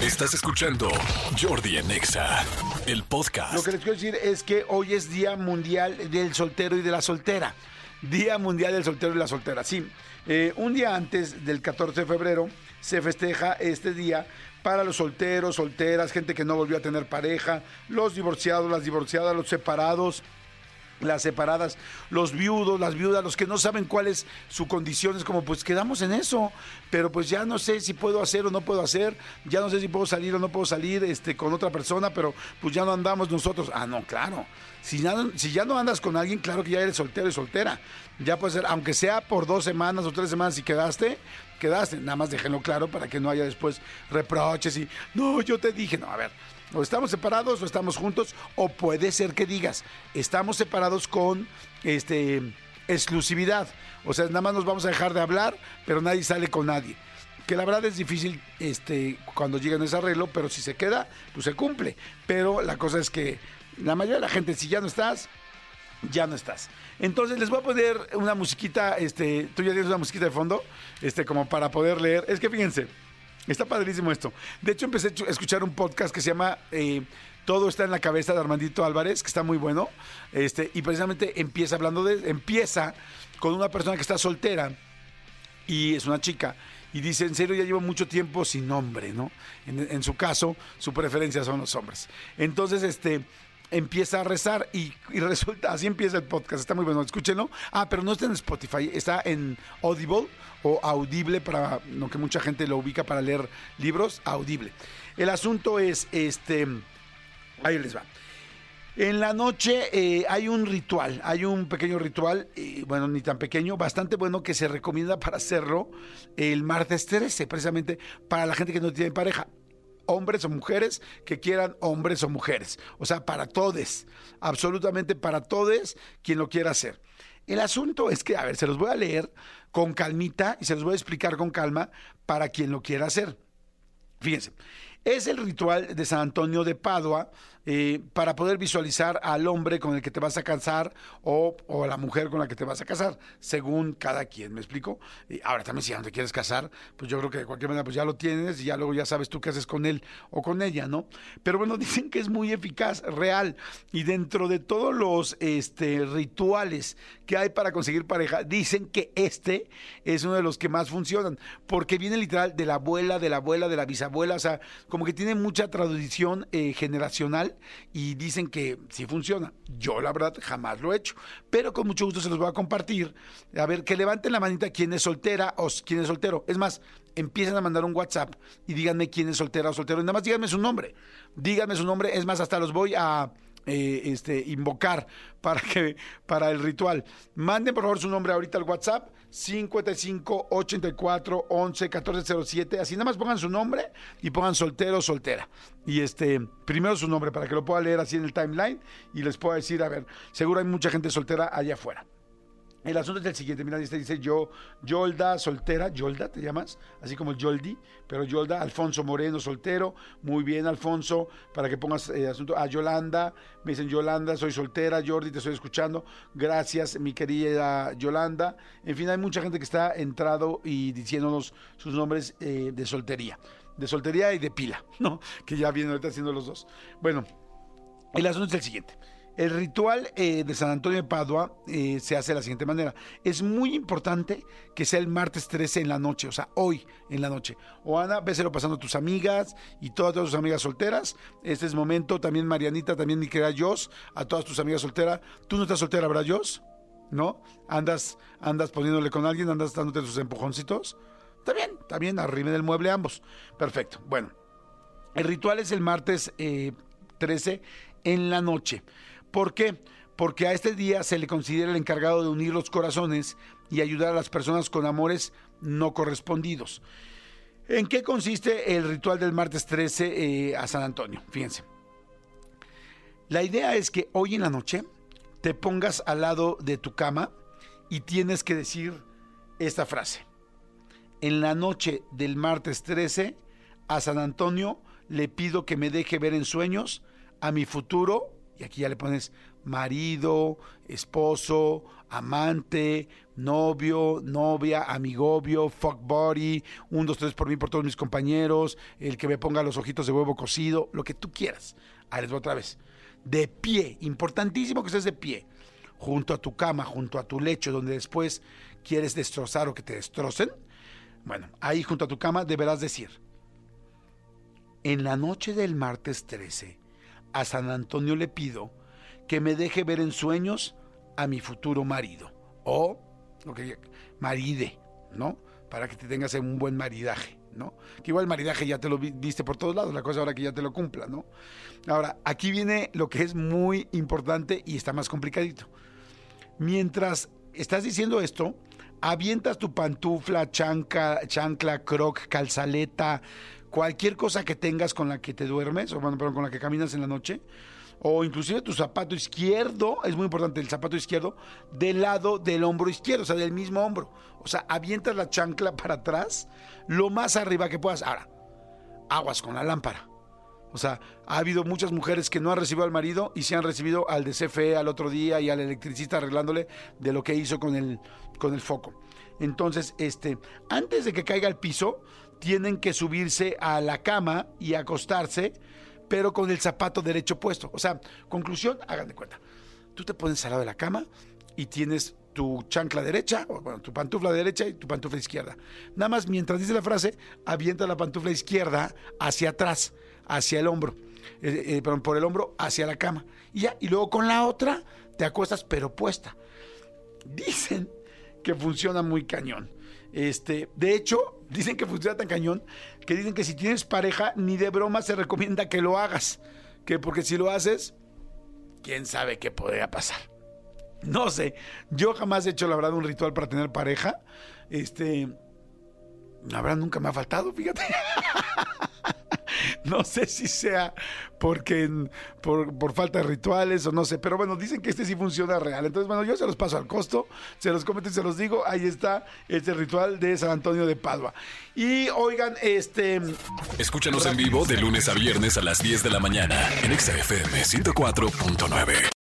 Estás escuchando Jordi Anexa, el podcast. Lo que les quiero decir es que hoy es Día Mundial del Soltero y de la Soltera. Día Mundial del Soltero y la Soltera. Sí, eh, un día antes del 14 de febrero se festeja este día para los solteros, solteras, gente que no volvió a tener pareja, los divorciados, las divorciadas, los separados las separadas, los viudos, las viudas, los que no saben cuál es su condición, es como pues quedamos en eso, pero pues ya no sé si puedo hacer o no puedo hacer, ya no sé si puedo salir o no puedo salir este, con otra persona, pero pues ya no andamos nosotros. Ah, no, claro. Si ya, no, si ya no andas con alguien, claro que ya eres soltero y soltera. Ya puede ser, aunque sea por dos semanas o tres semanas, si quedaste, quedaste. Nada más déjenlo claro para que no haya después reproches y, no, yo te dije, no, a ver, o estamos separados o estamos juntos, o puede ser que digas, estamos separados con este exclusividad. O sea, nada más nos vamos a dejar de hablar, pero nadie sale con nadie. Que la verdad es difícil este, cuando llegan ese arreglo, pero si se queda, pues se cumple. Pero la cosa es que la mayoría de la gente, si ya no estás, ya no estás. Entonces les voy a poner una musiquita, este, tú ya tienes una musiquita de fondo, este, como para poder leer. Es que fíjense, Está padrísimo esto. De hecho, empecé a escuchar un podcast que se llama eh, Todo está en la cabeza de Armandito Álvarez, que está muy bueno. Este, y precisamente empieza hablando de. Empieza con una persona que está soltera y es una chica. Y dice, en serio, ya llevo mucho tiempo sin hombre, ¿no? En, en su caso, su preferencia son los hombres. Entonces, este empieza a rezar y, resulta, así empieza el podcast, está muy bueno, escúchenlo. Ah, pero no está en Spotify, está en Audible o Audible para lo que mucha gente lo ubica para leer libros, Audible. El asunto es, este, ahí les va. En la noche eh, hay un ritual, hay un pequeño ritual, bueno, ni tan pequeño, bastante bueno que se recomienda para hacerlo el martes 13, precisamente para la gente que no tiene pareja hombres o mujeres que quieran hombres o mujeres. O sea, para todos, absolutamente para todos quien lo quiera hacer. El asunto es que, a ver, se los voy a leer con calmita y se los voy a explicar con calma para quien lo quiera hacer. Fíjense, es el ritual de San Antonio de Padua eh, para poder visualizar al hombre con el que te vas a casar o, a la mujer con la que te vas a casar, según cada quien, ¿me explico? Y ahora también si ya no te quieres casar, pues yo creo que de cualquier manera pues ya lo tienes y ya luego ya sabes tú qué haces con él o con ella, ¿no? Pero bueno, dicen que es muy eficaz, real, y dentro de todos los este, rituales que hay para conseguir pareja, dicen que este es uno de los que más funcionan, porque viene literal de la abuela, de la abuela, de la bisabuela, o sea, como que tiene mucha tradición eh, generacional y dicen que sí funciona. Yo la verdad jamás lo he hecho, pero con mucho gusto se los voy a compartir. A ver, que levanten la manita quién es soltera o quién es soltero. Es más, empiezan a mandar un WhatsApp y díganme quién es soltera o soltero. Y nada más díganme su nombre. Díganme su nombre. Es más, hasta los voy a eh, este, invocar para, que, para el ritual. Manden por favor su nombre ahorita al WhatsApp 55 84 11 14 07. Así nada más pongan su nombre y pongan soltero o soltera. Y este, primero su nombre para que lo pueda leer así en el timeline y les pueda decir, a ver, seguro hay mucha gente soltera allá afuera. El asunto es el siguiente, mira, dice, dice yo, Yolda soltera, Yolda te llamas, así como Yoldi, pero Yolda, Alfonso Moreno soltero, muy bien Alfonso, para que pongas eh, asunto, a Yolanda, me dicen Yolanda, soy soltera, Jordi, te estoy escuchando, gracias mi querida Yolanda, en fin, hay mucha gente que está entrado y diciéndonos sus nombres eh, de soltería, de soltería y de pila, ¿no? Que ya vienen ahorita haciendo los dos. Bueno, el asunto es el siguiente. El ritual eh, de San Antonio de Padua eh, se hace de la siguiente manera. Es muy importante que sea el martes 13 en la noche, o sea, hoy en la noche. O Ana, véselo pasando a tus amigas y todas, tus amigas solteras. Este es momento, también Marianita, también mi querida Jos, a todas tus amigas solteras. Tú no estás soltera, ¿verdad, Jos? ¿No? Andas, andas poniéndole con alguien, andas dándote tus empujoncitos. Está bien, está bien, arrime del mueble ambos. Perfecto. Bueno, el ritual es el martes 13 eh, en la noche. ¿Por qué? Porque a este día se le considera el encargado de unir los corazones y ayudar a las personas con amores no correspondidos. ¿En qué consiste el ritual del martes 13 eh, a San Antonio? Fíjense. La idea es que hoy en la noche te pongas al lado de tu cama y tienes que decir esta frase. En la noche del martes 13 a San Antonio le pido que me deje ver en sueños a mi futuro y aquí ya le pones marido, esposo, amante, novio, novia, amigobio, fuck body, un, dos, tres por mí, por todos mis compañeros, el que me ponga los ojitos de huevo cocido, lo que tú quieras. Voy otra vez. De pie, importantísimo que estés de pie, junto a tu cama, junto a tu lecho, donde después quieres destrozar o que te destrocen. Bueno, ahí junto a tu cama deberás decir, en la noche del martes 13, a San Antonio le pido que me deje ver en sueños a mi futuro marido. O, lo maride, ¿no? Para que te tengas un buen maridaje, ¿no? Que igual el maridaje ya te lo diste por todos lados, la cosa ahora que ya te lo cumpla, ¿no? Ahora, aquí viene lo que es muy importante y está más complicadito. Mientras estás diciendo esto, avientas tu pantufla, chanca, chancla, croc, calzaleta, cualquier cosa que tengas con la que te duermes, o con la que caminas en la noche, o inclusive tu zapato izquierdo, es muy importante el zapato izquierdo, del lado del hombro izquierdo, o sea, del mismo hombro. O sea, avientas la chancla para atrás, lo más arriba que puedas. Ahora, aguas con la lámpara. O sea, ha habido muchas mujeres que no han recibido al marido y se han recibido al de CFE al otro día y al electricista arreglándole de lo que hizo con el, con el foco. Entonces, este, antes de que caiga al piso, tienen que subirse a la cama y acostarse, pero con el zapato derecho puesto. O sea, conclusión, hagan de cuenta. Tú te pones al lado de la cama y tienes tu chancla derecha, o bueno, tu pantufla derecha y tu pantufla izquierda. Nada más mientras dice la frase, avienta la pantufla izquierda hacia atrás, hacia el hombro, eh, eh, perdón, por el hombro hacia la cama. Y ya, y luego con la otra te acuestas pero puesta. Dicen que funciona muy cañón. Este, de hecho, dicen que funciona tan cañón que dicen que si tienes pareja, ni de broma se recomienda que lo hagas. Que porque si lo haces, quién sabe qué podría pasar. No sé. Yo jamás he hecho, la verdad, un ritual para tener pareja. Este. La verdad, nunca me ha faltado, fíjate. no sé si sea porque por, por, falta de rituales o no sé, pero bueno, dicen que este sí funciona real. Entonces, bueno, yo se los paso al costo, se los comento y se los digo. Ahí está este ritual de San Antonio de Padua. Y oigan, este. Escúchanos en vivo de lunes a viernes a las 10 de la mañana en XFM 104.9.